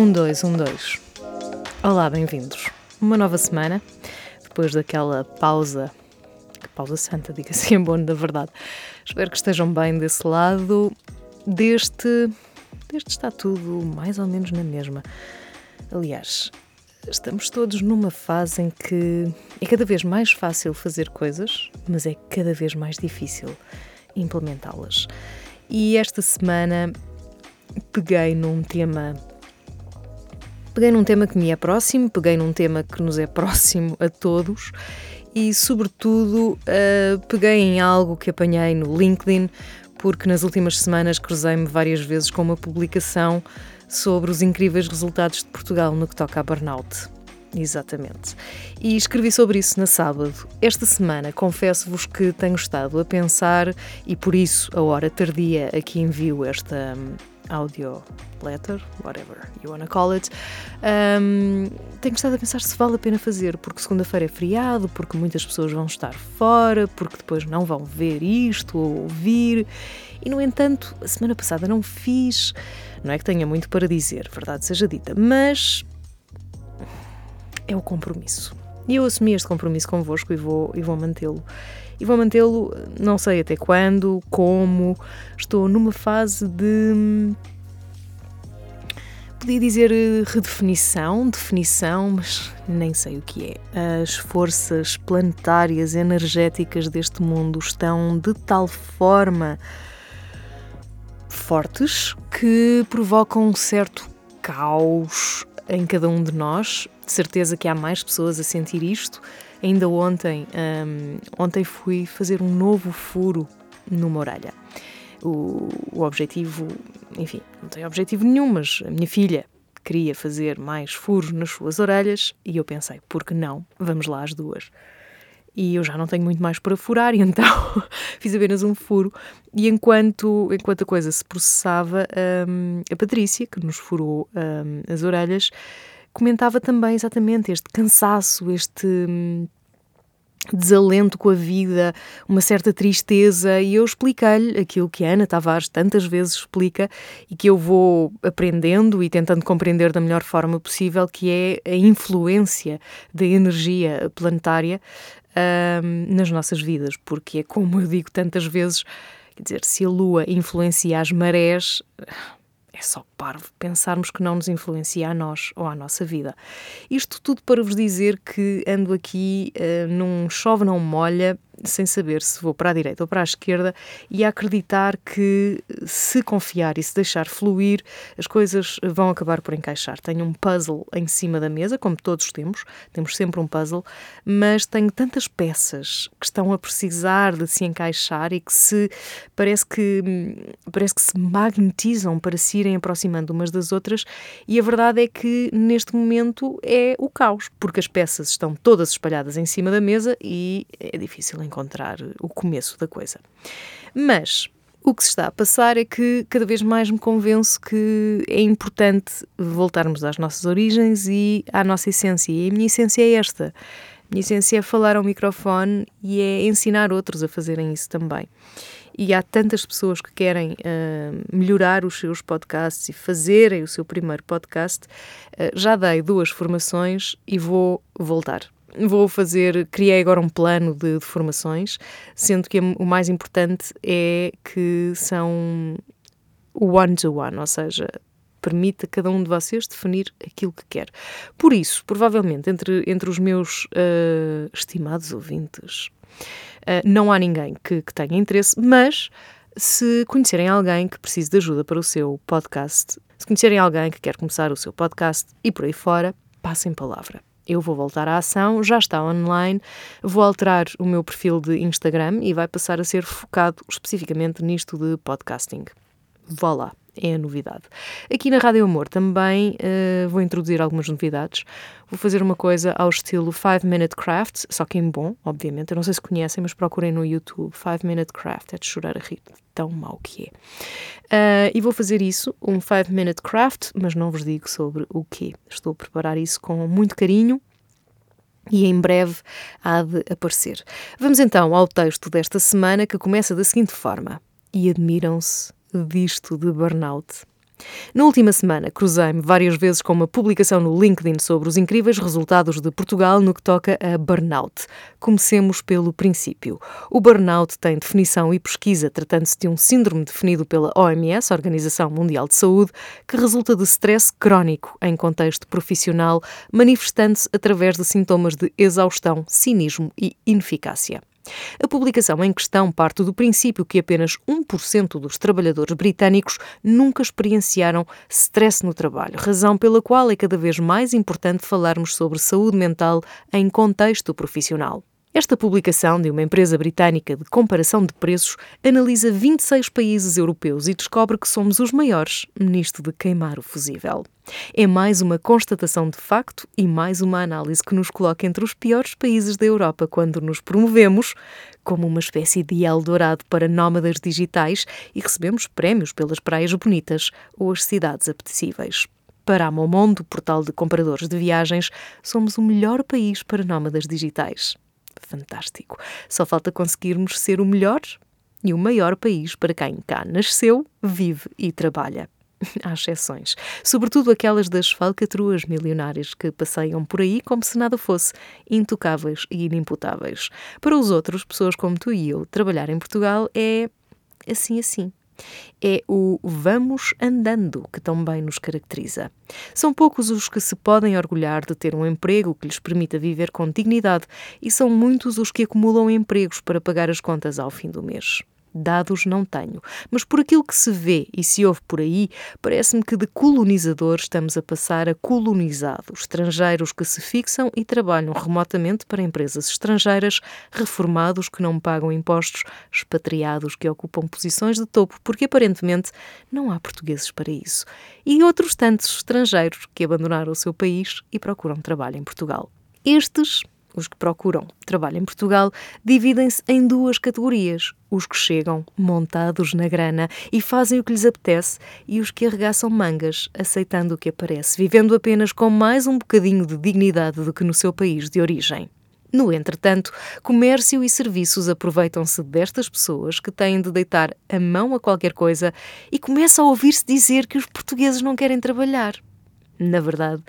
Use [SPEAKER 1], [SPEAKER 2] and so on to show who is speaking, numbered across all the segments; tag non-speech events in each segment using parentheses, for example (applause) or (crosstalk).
[SPEAKER 1] Um, dois, um, dois. Olá, bem-vindos. Uma nova semana, depois daquela pausa, que pausa santa, diga-se em bom da verdade. Espero que estejam bem desse lado. Deste, deste está tudo mais ou menos na mesma. Aliás, estamos todos numa fase em que é cada vez mais fácil fazer coisas, mas é cada vez mais difícil implementá-las. E esta semana peguei num tema. Peguei num tema que me é próximo, peguei num tema que nos é próximo a todos e, sobretudo, uh, peguei em algo que apanhei no LinkedIn, porque nas últimas semanas cruzei-me várias vezes com uma publicação sobre os incríveis resultados de Portugal no que toca a burnout. Exatamente. E escrevi sobre isso na sábado. Esta semana, confesso-vos que tenho estado a pensar, e por isso a hora tardia aqui envio esta audio letter, whatever you wanna call it, um, tenho estado a pensar se vale a pena fazer, porque segunda-feira é feriado, porque muitas pessoas vão estar fora, porque depois não vão ver isto ou ouvir. E, no entanto, a semana passada não fiz. Não é que tenha muito para dizer, verdade seja dita, mas é o compromisso. E eu assumi este compromisso convosco e vou, e vou mantê-lo. E vou mantê-lo, não sei até quando, como. Estou numa fase de. Podia dizer redefinição, definição, mas nem sei o que é. As forças planetárias, energéticas deste mundo estão de tal forma fortes que provocam um certo caos em cada um de nós. De certeza que há mais pessoas a sentir isto. Ainda ontem, um, ontem fui fazer um novo furo numa orelha. O, o objetivo, enfim, não tem objetivo nenhum, mas a minha filha queria fazer mais furos nas suas orelhas e eu pensei, por que não? Vamos lá as duas e eu já não tenho muito mais para furar, (laughs) e então fiz apenas um furo. E enquanto, enquanto a coisa se processava, um, a Patrícia, que nos furou um, as orelhas, comentava também exatamente este cansaço, este. Um, desalento com a vida, uma certa tristeza, e eu expliquei-lhe aquilo que a Ana Tavares tantas vezes explica e que eu vou aprendendo e tentando compreender da melhor forma possível, que é a influência da energia planetária um, nas nossas vidas, porque é como eu digo tantas vezes, quer dizer, se a Lua influencia as marés, é só parvo pensarmos que não nos influencia a nós ou à nossa vida. Isto tudo para vos dizer que ando aqui uh, num chove não molha sem saber se vou para a direita ou para a esquerda e a acreditar que se confiar e se deixar fluir, as coisas vão acabar por encaixar. Tenho um puzzle em cima da mesa, como todos temos, temos sempre um puzzle, mas tenho tantas peças que estão a precisar de se encaixar e que se parece que parece que se magnetizam para se irem aproximando umas das outras e a verdade é que neste momento é o caos, porque as peças estão todas espalhadas em cima da mesa e é difícil encontrar o começo da coisa. Mas o que se está a passar é que cada vez mais me convenço que é importante voltarmos às nossas origens e à nossa essência. E a minha essência é esta. A minha essência é falar ao microfone e é ensinar outros a fazerem isso também. E há tantas pessoas que querem uh, melhorar os seus podcasts e fazerem o seu primeiro podcast. Uh, já dei duas formações e vou voltar vou fazer, criei agora um plano de, de formações, sendo que o mais importante é que são one-to-one, ou seja, permite a cada um de vocês definir aquilo que quer. Por isso, provavelmente, entre, entre os meus uh, estimados ouvintes, uh, não há ninguém que, que tenha interesse, mas se conhecerem alguém que precise de ajuda para o seu podcast, se conhecerem alguém que quer começar o seu podcast e por aí fora, passem palavra eu vou voltar à ação, já está online, vou alterar o meu perfil de Instagram e vai passar a ser focado especificamente nisto de podcasting. Vá lá, é a novidade. Aqui na Rádio Amor também uh, vou introduzir algumas novidades. Vou fazer uma coisa ao estilo 5 Minute Craft, só que em bom, obviamente. Eu não sei se conhecem, mas procurem no YouTube 5 Minute Craft, é de chorar a rir, tão mau que é. Uh, e vou fazer isso, um 5 Minute Craft, mas não vos digo sobre o quê. Estou a preparar isso com muito carinho e em breve há de aparecer. Vamos então ao texto desta semana que começa da seguinte forma: E admiram-se disto de burnout. Na última semana, cruzei-me várias vezes com uma publicação no LinkedIn sobre os incríveis resultados de Portugal no que toca a burnout. Comecemos pelo princípio. O burnout tem definição e pesquisa, tratando-se de um síndrome definido pela OMS, Organização Mundial de Saúde, que resulta de stress crónico em contexto profissional, manifestando-se através de sintomas de exaustão, cinismo e ineficácia. A publicação em questão parte do princípio que apenas 1% dos trabalhadores britânicos nunca experienciaram stress no trabalho, razão pela qual é cada vez mais importante falarmos sobre saúde mental em contexto profissional. Esta publicação de uma empresa britânica de comparação de preços analisa 26 países europeus e descobre que somos os maiores nisto de queimar o fusível. É mais uma constatação de facto e mais uma análise que nos coloca entre os piores países da Europa quando nos promovemos como uma espécie de Eldorado para nómadas digitais e recebemos prémios pelas praias bonitas ou as cidades apetecíveis. Para a Momondo, portal de compradores de viagens, somos o melhor país para nómadas digitais fantástico. Só falta conseguirmos ser o melhor e o maior país para quem cá nasceu, vive e trabalha. (laughs) Há exceções, sobretudo aquelas das falcatruas milionárias que passeiam por aí como se nada fosse, intocáveis e inimputáveis. Para os outros, pessoas como tu e eu, trabalhar em Portugal é assim assim é o vamos andando que tão bem nos caracteriza. São poucos os que se podem orgulhar de ter um emprego que lhes permita viver com dignidade e são muitos os que acumulam empregos para pagar as contas ao fim do mês. Dados não tenho, mas por aquilo que se vê e se ouve por aí, parece-me que de colonizador estamos a passar a colonizados, estrangeiros que se fixam e trabalham remotamente para empresas estrangeiras, reformados que não pagam impostos, expatriados que ocupam posições de topo porque aparentemente não há portugueses para isso, e outros tantos estrangeiros que abandonaram o seu país e procuram trabalho em Portugal. Estes os que procuram trabalho em Portugal dividem-se em duas categorias: os que chegam montados na grana e fazem o que lhes apetece, e os que arregaçam mangas, aceitando o que aparece, vivendo apenas com mais um bocadinho de dignidade do que no seu país de origem. No entretanto, comércio e serviços aproveitam-se destas pessoas que têm de deitar a mão a qualquer coisa e começa a ouvir-se dizer que os portugueses não querem trabalhar na verdade,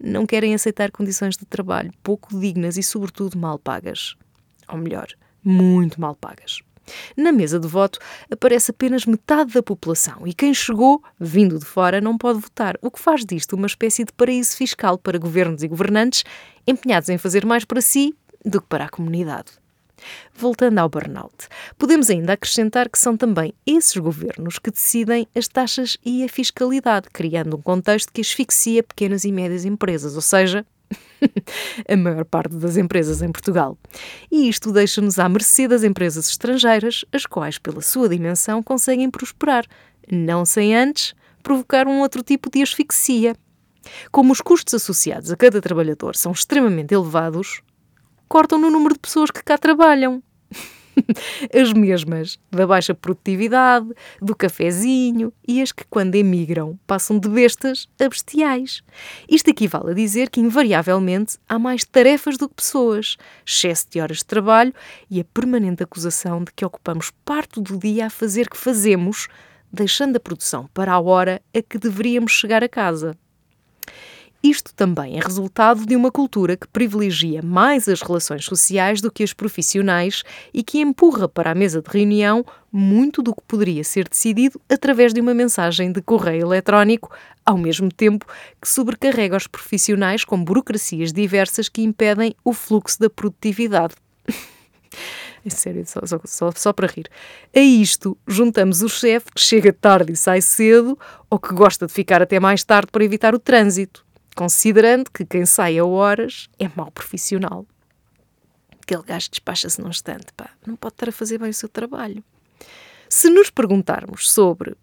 [SPEAKER 1] não querem aceitar condições de trabalho pouco dignas e, sobretudo, mal pagas. Ou melhor, muito mal pagas. Na mesa de voto aparece apenas metade da população e quem chegou, vindo de fora, não pode votar, o que faz disto uma espécie de paraíso fiscal para governos e governantes empenhados em fazer mais para si do que para a comunidade. Voltando ao burnout, podemos ainda acrescentar que são também esses governos que decidem as taxas e a fiscalidade, criando um contexto que asfixia pequenas e médias empresas, ou seja, (laughs) a maior parte das empresas em Portugal. E isto deixa-nos à mercê das empresas estrangeiras, as quais, pela sua dimensão, conseguem prosperar, não sem antes provocar um outro tipo de asfixia. Como os custos associados a cada trabalhador são extremamente elevados, cortam no número de pessoas que cá trabalham. (laughs) as mesmas da baixa produtividade, do cafezinho e as que, quando emigram, passam de bestas a bestiais. Isto equivale a dizer que, invariavelmente, há mais tarefas do que pessoas, excesso de horas de trabalho e a permanente acusação de que ocupamos parte do dia a fazer que fazemos, deixando a produção para a hora a que deveríamos chegar a casa. Isto também é resultado de uma cultura que privilegia mais as relações sociais do que as profissionais e que empurra para a mesa de reunião muito do que poderia ser decidido através de uma mensagem de correio eletrónico, ao mesmo tempo que sobrecarrega os profissionais com burocracias diversas que impedem o fluxo da produtividade. (laughs) É sério, só, só, só, só, para rir. A isto juntamos o chefe que chega tarde e sai cedo, ou que gosta de ficar até mais tarde para evitar o trânsito considerando que quem sai a horas é mau profissional. Aquele gajo despacha-se num instante, pá, não pode estar a fazer bem o seu trabalho. Se nos perguntarmos sobre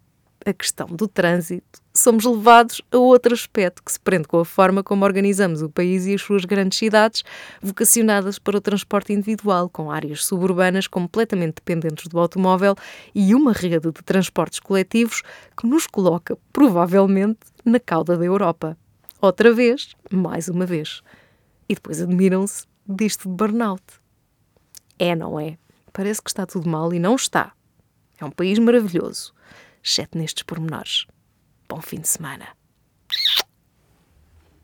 [SPEAKER 1] a questão do trânsito, somos levados a outro aspecto que se prende com a forma como organizamos o país e as suas grandes cidades, vocacionadas para o transporte individual, com áreas suburbanas completamente dependentes do automóvel e uma rede de transportes coletivos que nos coloca, provavelmente, na cauda da Europa. Outra vez, mais uma vez. E depois admiram-se disto de burnout. É, não é? Parece que está tudo mal e não está. É um país maravilhoso, exceto nestes pormenores. Bom fim de semana.